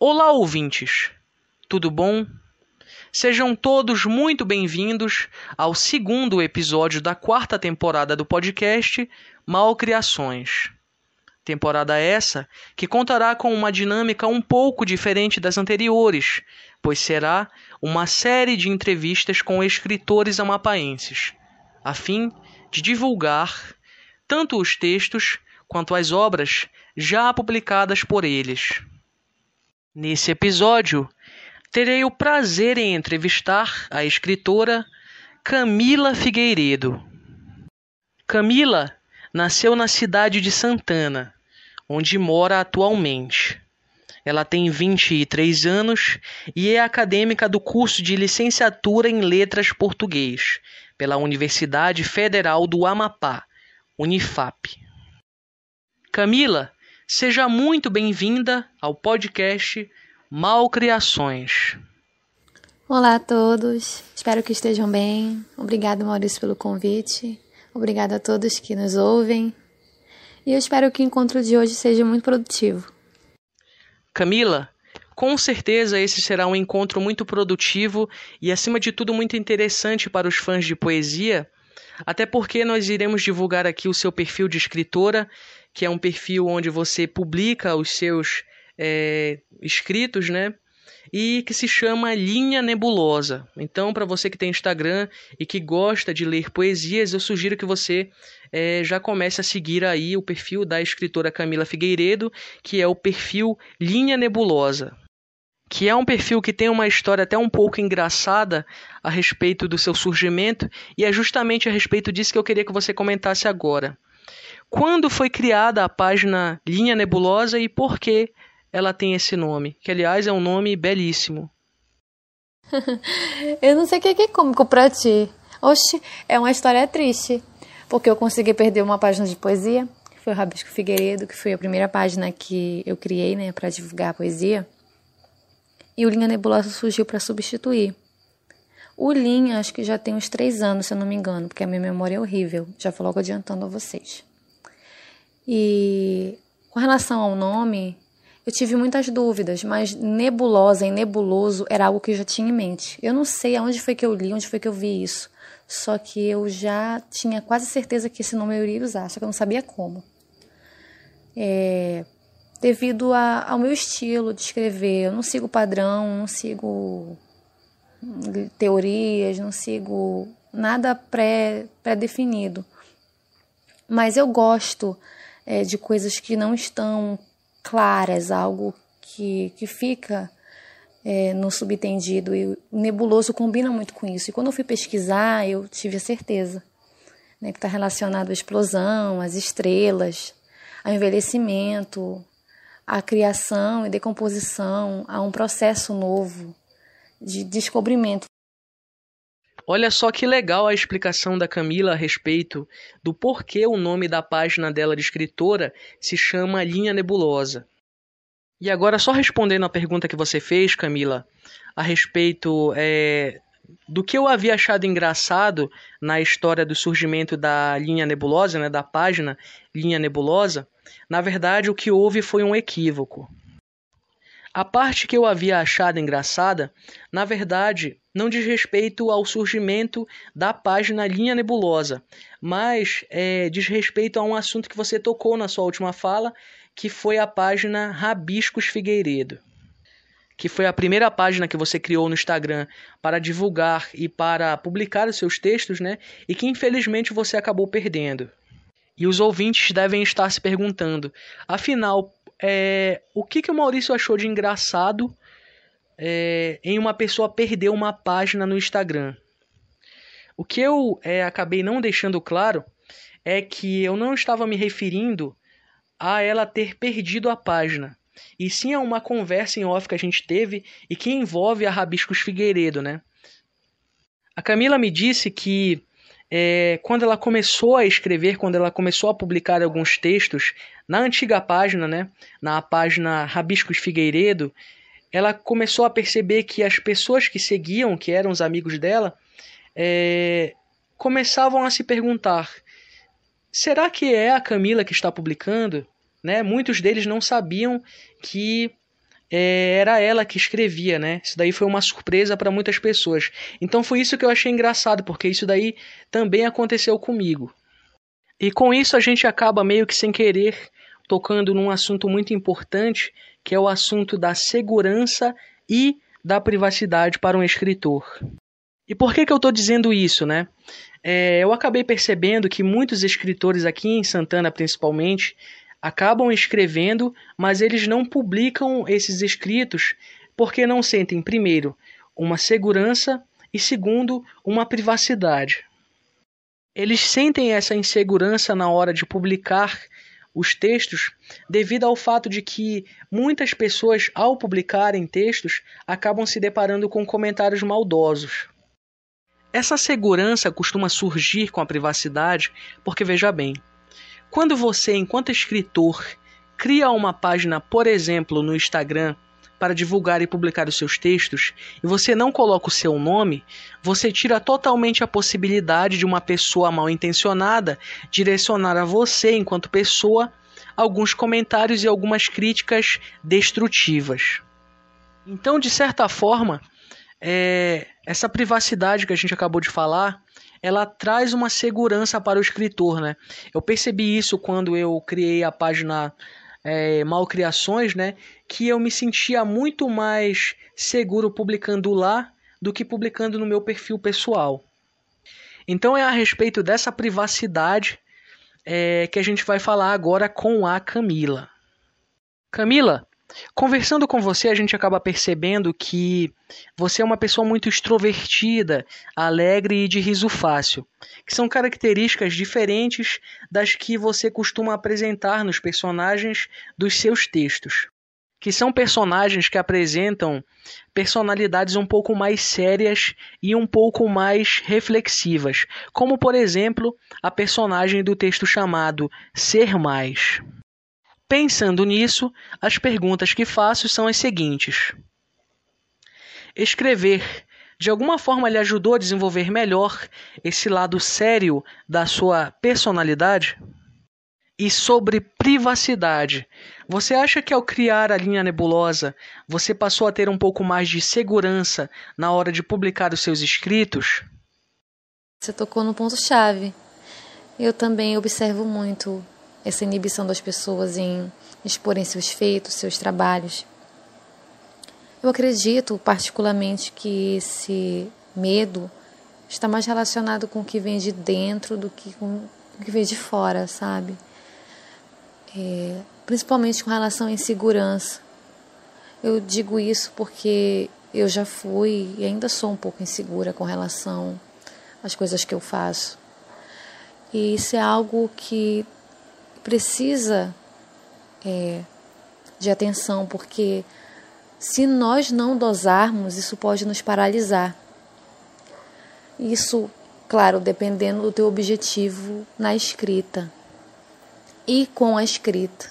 Olá, ouvintes! Tudo bom? Sejam todos muito bem-vindos ao segundo episódio da quarta temporada do podcast Malcriações. Temporada essa que contará com uma dinâmica um pouco diferente das anteriores, pois será uma série de entrevistas com escritores amapaenses, a fim de divulgar tanto os textos quanto as obras já publicadas por eles. Nesse episódio, terei o prazer em entrevistar a escritora Camila Figueiredo. Camila nasceu na cidade de Santana, onde mora atualmente. Ela tem 23 anos e é acadêmica do curso de licenciatura em Letras Português pela Universidade Federal do Amapá, Unifap. Camila, seja muito bem-vinda ao podcast Malcriações. Olá a todos, espero que estejam bem. Obrigado, Maurício, pelo convite. Obrigada a todos que nos ouvem. E eu espero que o encontro de hoje seja muito produtivo. Camila, com certeza esse será um encontro muito produtivo e, acima de tudo, muito interessante para os fãs de poesia, até porque nós iremos divulgar aqui o seu perfil de escritora, que é um perfil onde você publica os seus é, escritos, né? E que se chama Linha Nebulosa. Então, para você que tem Instagram e que gosta de ler poesias, eu sugiro que você é, já comece a seguir aí o perfil da escritora Camila Figueiredo, que é o perfil Linha Nebulosa que é um perfil que tem uma história até um pouco engraçada a respeito do seu surgimento, e é justamente a respeito disso que eu queria que você comentasse agora. Quando foi criada a página Linha Nebulosa e por que ela tem esse nome? Que, aliás, é um nome belíssimo. eu não sei o que é cômico pra ti. Oxe, é uma história triste. Porque eu consegui perder uma página de poesia, que foi o Rabisco Figueiredo, que foi a primeira página que eu criei, né, para divulgar a poesia. E o Linha Nebulosa surgiu para substituir. O Linha, acho que já tem uns três anos, se eu não me engano, porque a minha memória é horrível. Já vou logo adiantando a vocês. E com relação ao nome, eu tive muitas dúvidas, mas nebulosa e nebuloso era algo que eu já tinha em mente. Eu não sei aonde foi que eu li, onde foi que eu vi isso. Só que eu já tinha quase certeza que esse nome eu iria usar, só que eu não sabia como. É, devido a, ao meu estilo de escrever, eu não sigo padrão, não sigo teorias, não sigo nada pré-definido. Pré Mas eu gosto é, de coisas que não estão claras, algo que, que fica é, no subtendido. E o nebuloso combina muito com isso. E quando eu fui pesquisar, eu tive a certeza né, que está relacionado à explosão, às estrelas, ao envelhecimento, à criação e decomposição, a um processo novo de descobrimento. Olha só que legal a explicação da Camila a respeito do porquê o nome da página dela de escritora se chama Linha Nebulosa. E agora, só respondendo a pergunta que você fez, Camila, a respeito é, do que eu havia achado engraçado na história do surgimento da linha nebulosa, né, da página Linha Nebulosa, na verdade o que houve foi um equívoco. A parte que eu havia achado engraçada, na verdade, não diz respeito ao surgimento da página Linha Nebulosa, mas é, diz respeito a um assunto que você tocou na sua última fala, que foi a página Rabiscos Figueiredo, que foi a primeira página que você criou no Instagram para divulgar e para publicar os seus textos, né? E que infelizmente você acabou perdendo. E os ouvintes devem estar se perguntando: afinal, é, o que, que o Maurício achou de engraçado é, em uma pessoa perder uma página no Instagram. O que eu é, acabei não deixando claro é que eu não estava me referindo a ela ter perdido a página, e sim a uma conversa em off que a gente teve e que envolve a Rabiscos Figueiredo, né? A Camila me disse que é, quando ela começou a escrever, quando ela começou a publicar alguns textos na antiga página, né, na página Rabiscos Figueiredo, ela começou a perceber que as pessoas que seguiam, que eram os amigos dela, é, começavam a se perguntar: será que é a Camila que está publicando? Né? Muitos deles não sabiam que é, era ela que escrevia, né? Isso daí foi uma surpresa para muitas pessoas. Então foi isso que eu achei engraçado, porque isso daí também aconteceu comigo. E com isso a gente acaba meio que sem querer tocando num assunto muito importante, que é o assunto da segurança e da privacidade para um escritor. E por que, que eu estou dizendo isso, né? É, eu acabei percebendo que muitos escritores aqui em Santana, principalmente, acabam escrevendo, mas eles não publicam esses escritos porque não sentem, primeiro, uma segurança e, segundo, uma privacidade. Eles sentem essa insegurança na hora de publicar os textos devido ao fato de que muitas pessoas, ao publicarem textos, acabam se deparando com comentários maldosos. Essa segurança costuma surgir com a privacidade porque, veja bem, quando você, enquanto escritor, cria uma página, por exemplo, no Instagram, para divulgar e publicar os seus textos, e você não coloca o seu nome, você tira totalmente a possibilidade de uma pessoa mal intencionada direcionar a você, enquanto pessoa, alguns comentários e algumas críticas destrutivas. Então, de certa forma, é, essa privacidade que a gente acabou de falar ela traz uma segurança para o escritor, né? Eu percebi isso quando eu criei a página é, Malcriações, né? Que eu me sentia muito mais seguro publicando lá do que publicando no meu perfil pessoal. Então é a respeito dessa privacidade é, que a gente vai falar agora com a Camila. Camila, Conversando com você, a gente acaba percebendo que você é uma pessoa muito extrovertida, alegre e de riso fácil, que são características diferentes das que você costuma apresentar nos personagens dos seus textos, que são personagens que apresentam personalidades um pouco mais sérias e um pouco mais reflexivas, como por exemplo a personagem do texto chamado Ser Mais. Pensando nisso, as perguntas que faço são as seguintes: Escrever de alguma forma lhe ajudou a desenvolver melhor esse lado sério da sua personalidade? E sobre privacidade, você acha que ao criar a linha nebulosa você passou a ter um pouco mais de segurança na hora de publicar os seus escritos? Você tocou no ponto-chave. Eu também observo muito essa inibição das pessoas em exporem seus feitos, seus trabalhos. Eu acredito particularmente que esse medo está mais relacionado com o que vem de dentro do que com o que vem de fora, sabe? É, principalmente com relação à insegurança. Eu digo isso porque eu já fui e ainda sou um pouco insegura com relação às coisas que eu faço. E isso é algo que precisa é, de atenção, porque se nós não dosarmos, isso pode nos paralisar. Isso, claro, dependendo do teu objetivo na escrita e com a escrita.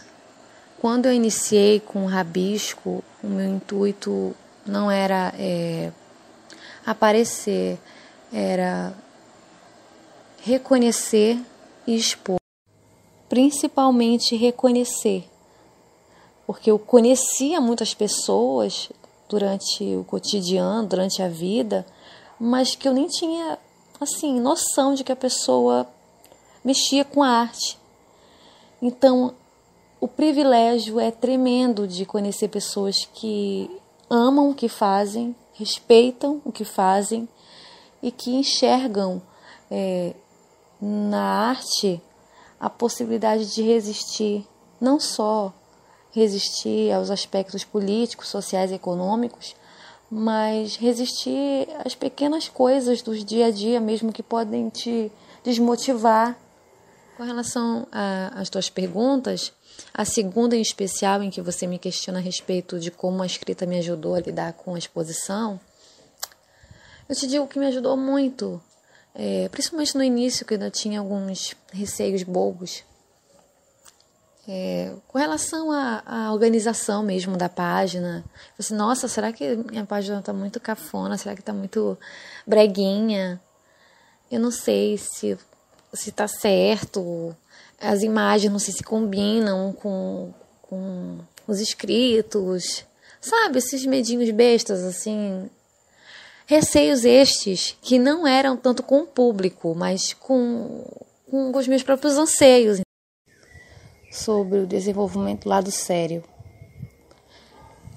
Quando eu iniciei com o rabisco, o meu intuito não era é, aparecer, era reconhecer e expor principalmente reconhecer. Porque eu conhecia muitas pessoas durante o cotidiano, durante a vida, mas que eu nem tinha assim noção de que a pessoa mexia com a arte. Então, o privilégio é tremendo de conhecer pessoas que amam o que fazem, respeitam o que fazem e que enxergam é, na arte a possibilidade de resistir, não só resistir aos aspectos políticos, sociais e econômicos, mas resistir às pequenas coisas do dia a dia mesmo que podem te desmotivar. Com relação às tuas perguntas, a segunda em especial em que você me questiona a respeito de como a escrita me ajudou a lidar com a exposição, eu te digo que me ajudou muito é, principalmente no início, que ainda tinha alguns receios bobos. É, com relação à, organização mesmo da página, assim, nossa, será que minha página está muito cafona? Será que está muito breguinha? Eu não sei se se está certo. As imagens não sei se combinam com, com os escritos. Sabe, esses medinhos bestas, assim. Receios estes que não eram tanto com o público, mas com, com os meus próprios anseios. Sobre o desenvolvimento do lado sério.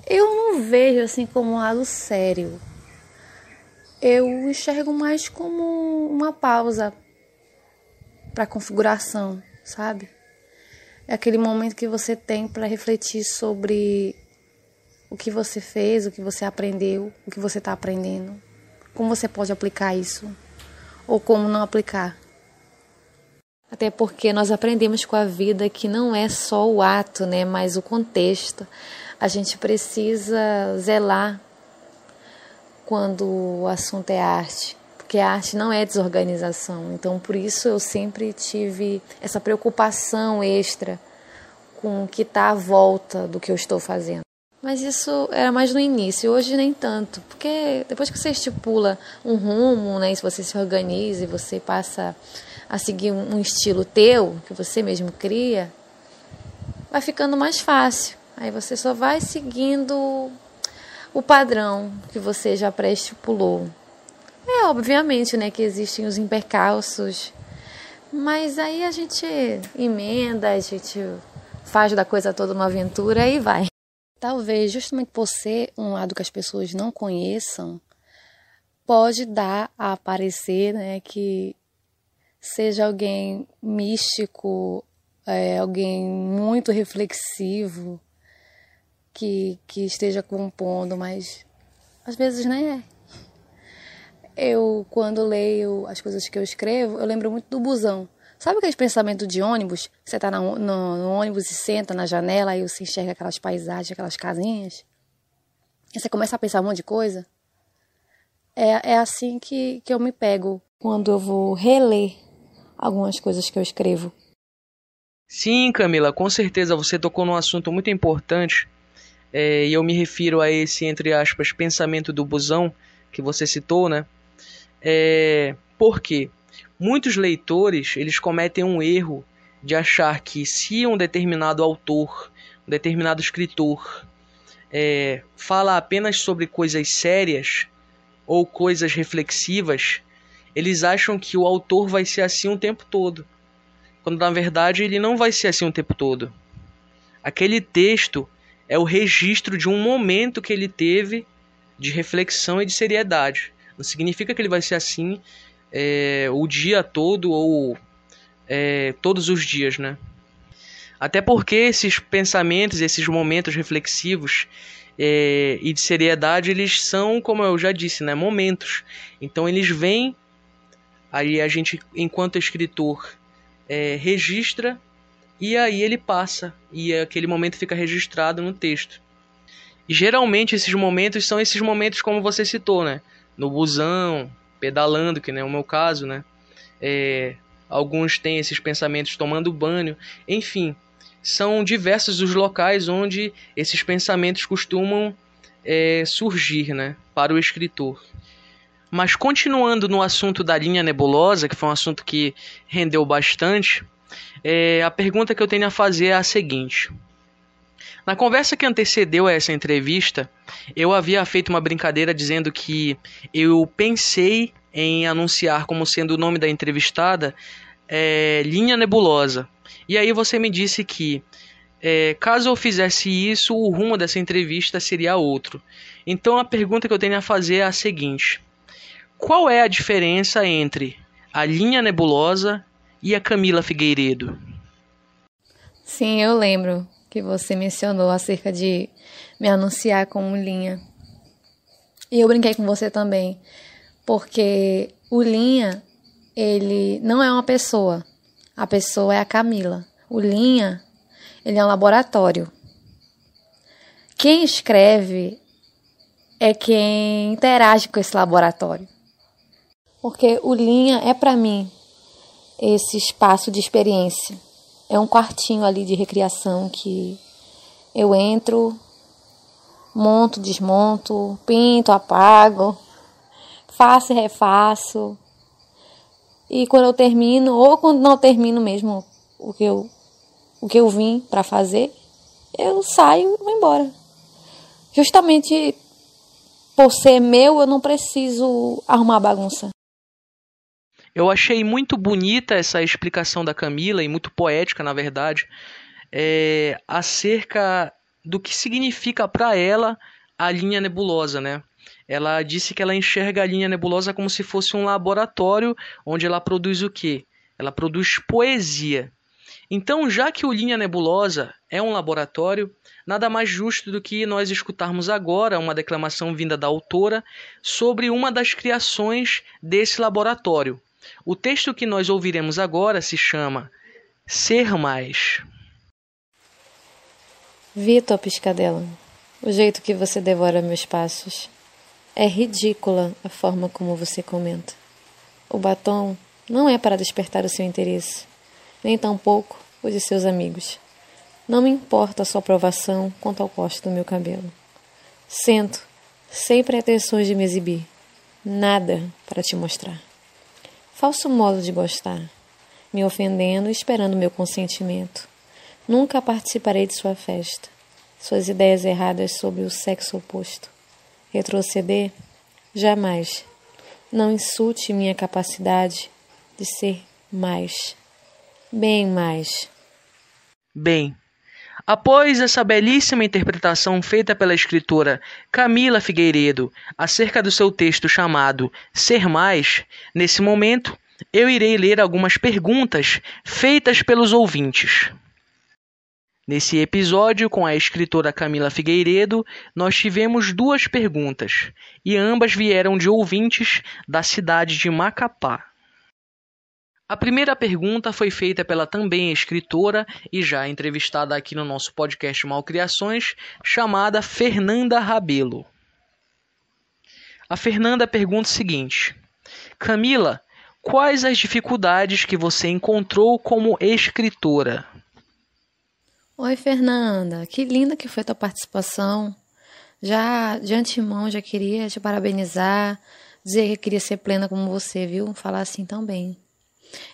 Eu não vejo assim como um lado sério. Eu enxergo mais como uma pausa para configuração, sabe? É aquele momento que você tem para refletir sobre o que você fez, o que você aprendeu, o que você está aprendendo, como você pode aplicar isso ou como não aplicar. Até porque nós aprendemos com a vida que não é só o ato, né, mas o contexto. A gente precisa zelar quando o assunto é arte, porque a arte não é desorganização. Então, por isso eu sempre tive essa preocupação extra com o que está à volta do que eu estou fazendo. Mas isso era mais no início, hoje nem tanto, porque depois que você estipula um rumo, né, se você se organiza e você passa a seguir um estilo teu, que você mesmo cria, vai ficando mais fácil. Aí você só vai seguindo o padrão que você já pré-estipulou. É, obviamente, né, que existem os impercalços, mas aí a gente emenda, a gente faz da coisa toda uma aventura e vai. Talvez justamente por ser um lado que as pessoas não conheçam, pode dar a aparecer né, que seja alguém místico, é, alguém muito reflexivo, que, que esteja compondo, mas às vezes nem é. Eu, quando leio as coisas que eu escrevo, eu lembro muito do busão. Sabe aqueles pensamentos de ônibus? Você tá no, no, no, ônibus e senta na janela e você enxerga aquelas paisagens, aquelas casinhas. E você começa a pensar um monte de coisa. É, é assim que, que eu me pego quando eu vou reler algumas coisas que eu escrevo. Sim, Camila, com certeza você tocou num assunto muito importante. É, e eu me refiro a esse, entre aspas, pensamento do busão que você citou, né? É, por quê? Muitos leitores eles cometem um erro de achar que se um determinado autor, um determinado escritor é, fala apenas sobre coisas sérias ou coisas reflexivas, eles acham que o autor vai ser assim o tempo todo, quando na verdade ele não vai ser assim o tempo todo. Aquele texto é o registro de um momento que ele teve de reflexão e de seriedade. Não significa que ele vai ser assim é, o dia todo ou é, todos os dias, né? Até porque esses pensamentos, esses momentos reflexivos é, e de seriedade, eles são, como eu já disse, né, momentos. Então eles vêm, aí a gente, enquanto escritor, é, registra e aí ele passa e aquele momento fica registrado no texto. E geralmente esses momentos são esses momentos como você citou, né? No busão, pedalando, que não é o meu caso, né? É, alguns têm esses pensamentos tomando banho, enfim, são diversos os locais onde esses pensamentos costumam é, surgir, né, para o escritor. Mas continuando no assunto da linha nebulosa, que foi um assunto que rendeu bastante, é, a pergunta que eu tenho a fazer é a seguinte: na conversa que antecedeu a essa entrevista, eu havia feito uma brincadeira dizendo que eu pensei em anunciar como sendo o nome da entrevistada é, Linha Nebulosa. E aí você me disse que é, caso eu fizesse isso, o rumo dessa entrevista seria outro. Então a pergunta que eu tenho a fazer é a seguinte: qual é a diferença entre a linha nebulosa e a Camila Figueiredo? Sim, eu lembro que você mencionou acerca de me anunciar como linha. E eu brinquei com você também, porque o linha, ele não é uma pessoa. A pessoa é a Camila. O linha, ele é um laboratório. Quem escreve é quem interage com esse laboratório. Porque o linha é para mim esse espaço de experiência é um quartinho ali de recriação que eu entro, monto, desmonto, pinto, apago, faço e refaço. E quando eu termino, ou quando não termino mesmo o que eu, o que eu vim para fazer, eu saio e vou embora. justamente por ser meu, eu não preciso arrumar bagunça. Eu achei muito bonita essa explicação da Camila e muito poética, na verdade, é, acerca do que significa para ela a linha nebulosa, né? Ela disse que ela enxerga a linha nebulosa como se fosse um laboratório onde ela produz o quê? Ela produz poesia. Então, já que o Linha Nebulosa é um laboratório, nada mais justo do que nós escutarmos agora uma declamação vinda da autora sobre uma das criações desse laboratório. O texto que nós ouviremos agora se chama Ser Mais. Vitor Piscadela, o jeito que você devora meus passos. É ridícula a forma como você comenta. O batom não é para despertar o seu interesse, nem tampouco o de seus amigos. Não me importa a sua aprovação quanto ao corte do meu cabelo. Sento, sem pretensões de me exibir, nada para te mostrar. Falso modo de gostar, me ofendendo e esperando meu consentimento. Nunca participarei de sua festa. Suas ideias erradas sobre o sexo oposto. Retroceder? Jamais. Não insulte minha capacidade de ser mais. Bem mais. Bem, Após essa belíssima interpretação feita pela escritora Camila Figueiredo acerca do seu texto chamado Ser Mais, nesse momento eu irei ler algumas perguntas feitas pelos ouvintes. Nesse episódio, com a escritora Camila Figueiredo, nós tivemos duas perguntas, e ambas vieram de ouvintes da cidade de Macapá. A primeira pergunta foi feita pela também escritora e já entrevistada aqui no nosso podcast Malcriações, chamada Fernanda Rabelo. A Fernanda pergunta o seguinte: Camila, quais as dificuldades que você encontrou como escritora? Oi, Fernanda, que linda que foi a tua participação. Já de antemão já queria te parabenizar, dizer que queria ser plena como você, viu? Falar assim tão bem.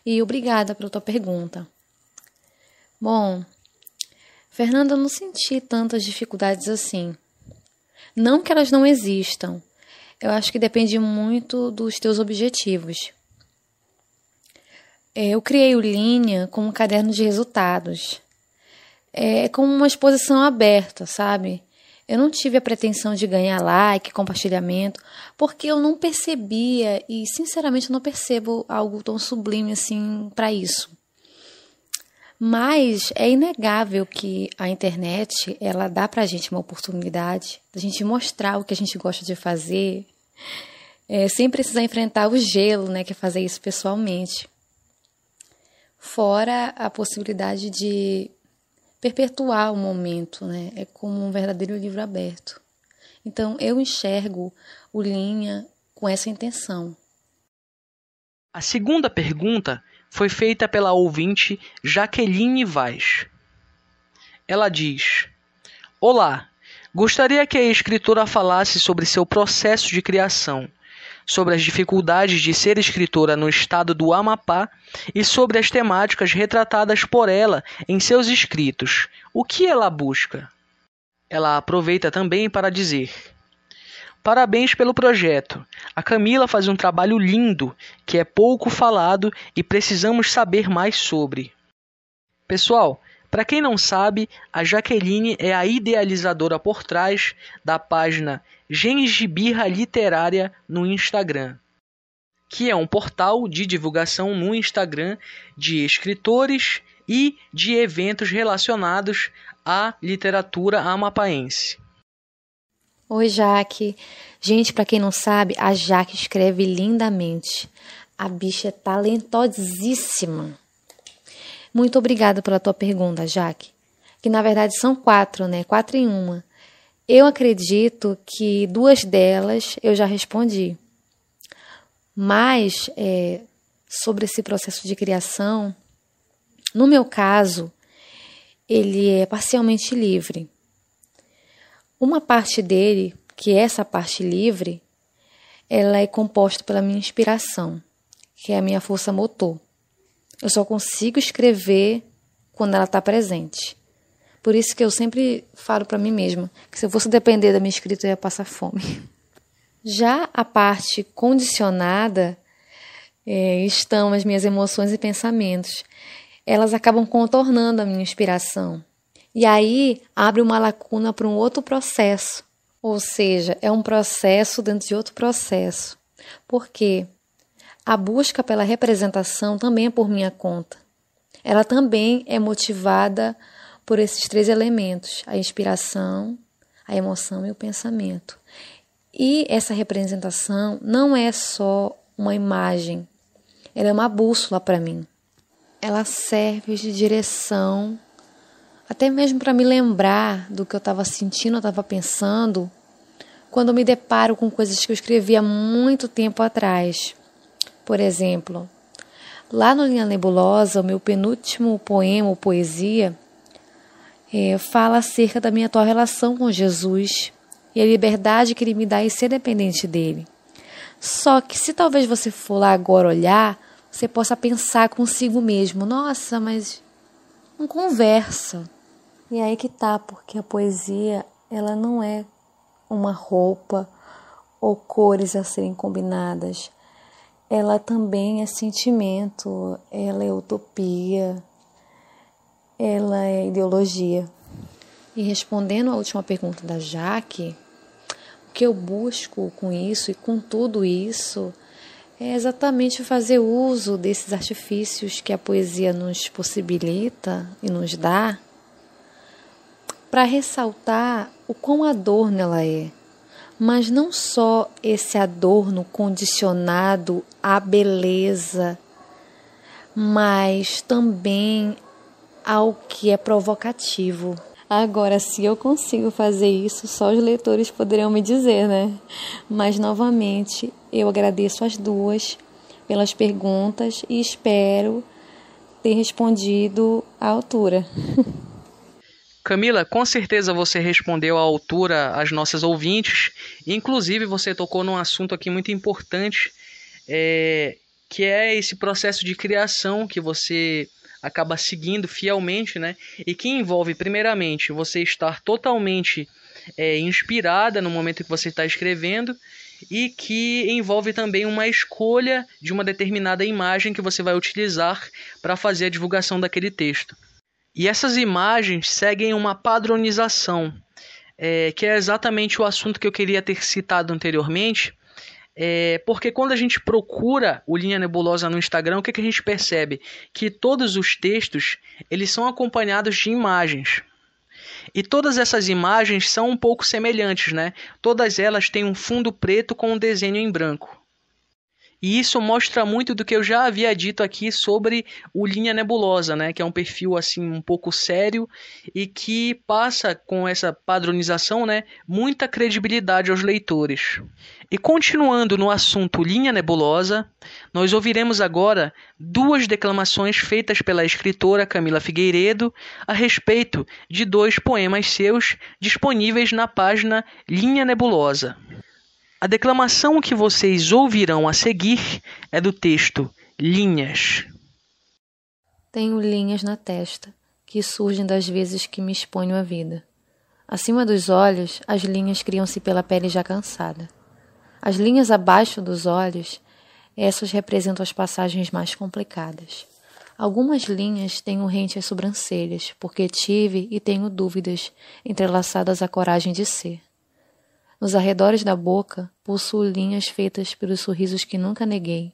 E obrigada pela tua pergunta. Bom, Fernanda, eu não senti tantas dificuldades assim. Não que elas não existam. Eu acho que depende muito dos teus objetivos. É, eu criei o Linha como um caderno de resultados. É como uma exposição aberta, sabe? Eu não tive a pretensão de ganhar like, compartilhamento, porque eu não percebia e sinceramente eu não percebo algo tão sublime assim para isso. Mas é inegável que a internet ela dá para a gente uma oportunidade da gente mostrar o que a gente gosta de fazer, é, sem precisar enfrentar o gelo, né, que é fazer isso pessoalmente. Fora a possibilidade de perpetuar o momento, né? É como um verdadeiro livro aberto. Então eu enxergo o Linha com essa intenção. A segunda pergunta foi feita pela ouvinte Jaqueline Vaz. Ela diz: Olá, gostaria que a escritora falasse sobre seu processo de criação sobre as dificuldades de ser escritora no estado do Amapá e sobre as temáticas retratadas por ela em seus escritos. O que ela busca? Ela aproveita também para dizer: Parabéns pelo projeto. A Camila faz um trabalho lindo, que é pouco falado e precisamos saber mais sobre. Pessoal, para quem não sabe, a Jaqueline é a idealizadora por trás da página Gengibirra Literária no Instagram, que é um portal de divulgação no Instagram de escritores e de eventos relacionados à literatura amapaense. Oi, Jaque. Gente, para quem não sabe, a Jaque escreve lindamente. A bicha é talentosíssima. Muito obrigada pela tua pergunta, Jaque. Que na verdade são quatro, né? Quatro em uma. Eu acredito que duas delas eu já respondi. Mas é, sobre esse processo de criação, no meu caso, ele é parcialmente livre. Uma parte dele, que é essa parte livre, ela é composta pela minha inspiração, que é a minha força motor. Eu só consigo escrever quando ela está presente Por isso que eu sempre falo para mim mesma que se eu fosse depender da minha escrita eu ia passar fome. Já a parte condicionada é, estão as minhas emoções e pensamentos. Elas acabam contornando a minha inspiração. E aí abre uma lacuna para um outro processo. Ou seja, é um processo dentro de outro processo. Por quê? A busca pela representação também é por minha conta. Ela também é motivada por esses três elementos: a inspiração, a emoção e o pensamento. E essa representação não é só uma imagem, ela é uma bússola para mim. Ela serve de direção, até mesmo para me lembrar do que eu estava sentindo, estava pensando, quando eu me deparo com coisas que eu escrevi há muito tempo atrás. Por exemplo, lá no Linha Nebulosa, o meu penúltimo poema ou poesia é, fala acerca da minha atual relação com Jesus e a liberdade que ele me dá em ser dependente dele. Só que se talvez você for lá agora olhar, você possa pensar consigo mesmo: nossa, mas não conversa. E aí que tá, porque a poesia ela não é uma roupa ou cores a serem combinadas ela também é sentimento, ela é utopia, ela é ideologia. E respondendo à última pergunta da Jaque, o que eu busco com isso e com tudo isso é exatamente fazer uso desses artifícios que a poesia nos possibilita e nos dá para ressaltar o quão adorno ela é mas não só esse adorno condicionado à beleza, mas também ao que é provocativo. Agora, se eu consigo fazer isso, só os leitores poderiam me dizer, né? Mas novamente, eu agradeço as duas pelas perguntas e espero ter respondido à altura. Camila, com certeza você respondeu à altura às nossas ouvintes. Inclusive, você tocou num assunto aqui muito importante, é, que é esse processo de criação que você acaba seguindo fielmente, né? E que envolve, primeiramente, você estar totalmente é, inspirada no momento que você está escrevendo e que envolve também uma escolha de uma determinada imagem que você vai utilizar para fazer a divulgação daquele texto. E essas imagens seguem uma padronização, é, que é exatamente o assunto que eu queria ter citado anteriormente. É, porque quando a gente procura o Linha Nebulosa no Instagram, o que, que a gente percebe? Que todos os textos eles são acompanhados de imagens. E todas essas imagens são um pouco semelhantes, né? Todas elas têm um fundo preto com um desenho em branco. E isso mostra muito do que eu já havia dito aqui sobre o Linha Nebulosa, né? Que é um perfil assim um pouco sério e que passa com essa padronização, né, muita credibilidade aos leitores. E continuando no assunto Linha Nebulosa, nós ouviremos agora duas declamações feitas pela escritora Camila Figueiredo a respeito de dois poemas seus disponíveis na página Linha Nebulosa. A declamação que vocês ouvirão a seguir é do texto Linhas. Tenho linhas na testa que surgem das vezes que me exponho à vida. Acima dos olhos, as linhas criam-se pela pele já cansada. As linhas abaixo dos olhos, essas representam as passagens mais complicadas. Algumas linhas tenho rente às sobrancelhas, porque tive e tenho dúvidas entrelaçadas à coragem de ser. Nos arredores da boca, possuo linhas feitas pelos sorrisos que nunca neguei.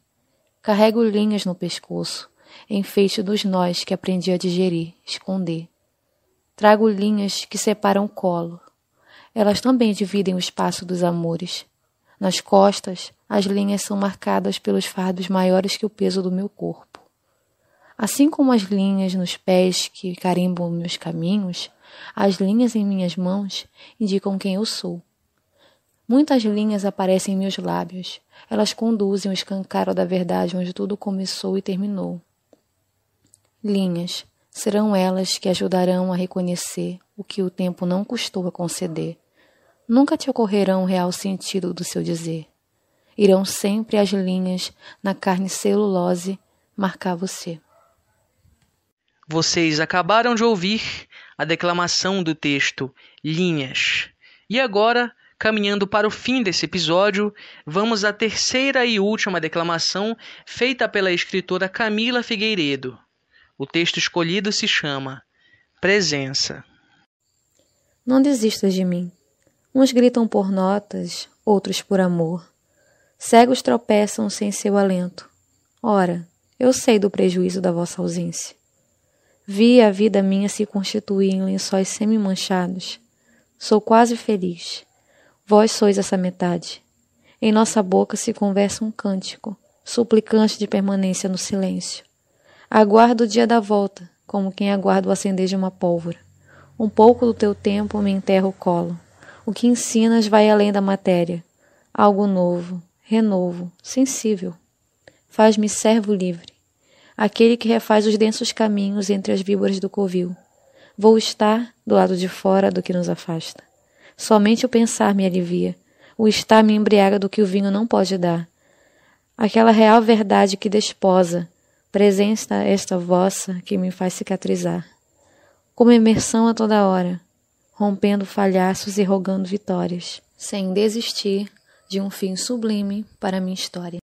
Carrego linhas no pescoço, enfeite dos nós que aprendi a digerir, esconder. Trago linhas que separam o colo. Elas também dividem o espaço dos amores. Nas costas, as linhas são marcadas pelos fardos maiores que o peso do meu corpo. Assim como as linhas nos pés que carimbam meus caminhos, as linhas em minhas mãos indicam quem eu sou. Muitas linhas aparecem em meus lábios. Elas conduzem o escancaro da verdade onde tudo começou e terminou. Linhas serão elas que ajudarão a reconhecer o que o tempo não custou a conceder. Nunca te ocorrerão o real sentido do seu dizer. Irão sempre as linhas na carne celulose marcar você. Vocês acabaram de ouvir a declamação do texto Linhas. E agora, caminhando para o fim desse episódio, vamos à terceira e última declamação feita pela escritora Camila Figueiredo. O texto escolhido se chama Presença. Não desistas de mim. Uns gritam por notas, outros por amor. Cegos tropeçam sem seu alento. Ora, eu sei do prejuízo da vossa ausência. Vi a vida minha se constituir em lençóis semi-manchados. Sou quase feliz. Vós sois essa metade. Em nossa boca se conversa um cântico, suplicante de permanência no silêncio. Aguardo o dia da volta, como quem aguarda o acender de uma pólvora. Um pouco do teu tempo me enterra o colo. O que ensinas vai além da matéria. Algo novo, renovo, sensível. Faz-me servo livre, aquele que refaz os densos caminhos entre as víboras do covil. Vou estar do lado de fora do que nos afasta. Somente o pensar me alivia, o estar me embriaga do que o vinho não pode dar. Aquela real verdade que desposa, presença esta vossa que me faz cicatrizar. Como imersão a toda hora, rompendo falhaços e rogando vitórias, sem desistir de um fim sublime para minha história.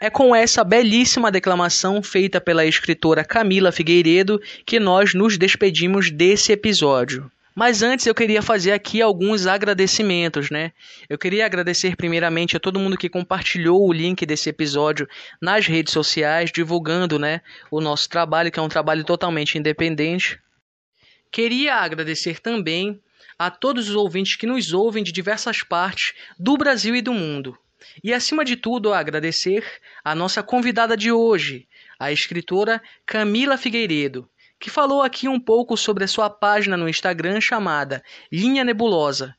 É com essa belíssima declamação feita pela escritora Camila Figueiredo que nós nos despedimos desse episódio. Mas antes eu queria fazer aqui alguns agradecimentos, né? Eu queria agradecer primeiramente a todo mundo que compartilhou o link desse episódio nas redes sociais, divulgando, né, o nosso trabalho, que é um trabalho totalmente independente. Queria agradecer também a todos os ouvintes que nos ouvem de diversas partes do Brasil e do mundo. E acima de tudo, agradecer a nossa convidada de hoje, a escritora Camila Figueiredo, que falou aqui um pouco sobre a sua página no Instagram chamada Linha Nebulosa,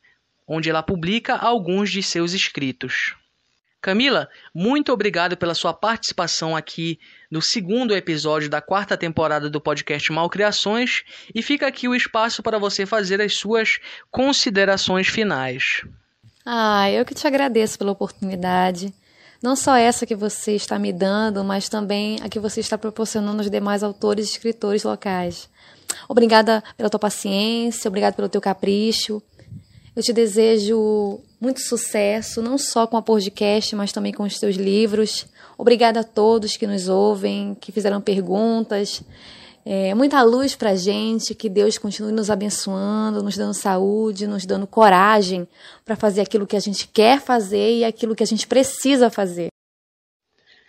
onde ela publica alguns de seus escritos. Camila, muito obrigado pela sua participação aqui no segundo episódio da quarta temporada do podcast Malcriações e fica aqui o espaço para você fazer as suas considerações finais. Ah, eu que te agradeço pela oportunidade. Não só essa que você está me dando, mas também a que você está proporcionando aos demais autores e escritores locais. Obrigada pela tua paciência, obrigada pelo teu capricho. Eu te desejo muito sucesso, não só com a podcast, mas também com os teus livros. Obrigada a todos que nos ouvem, que fizeram perguntas. É, muita luz para gente, que Deus continue nos abençoando, nos dando saúde, nos dando coragem para fazer aquilo que a gente quer fazer e aquilo que a gente precisa fazer.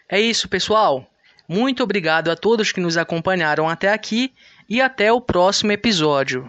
É isso, pessoal. Muito obrigado a todos que nos acompanharam até aqui e até o próximo episódio.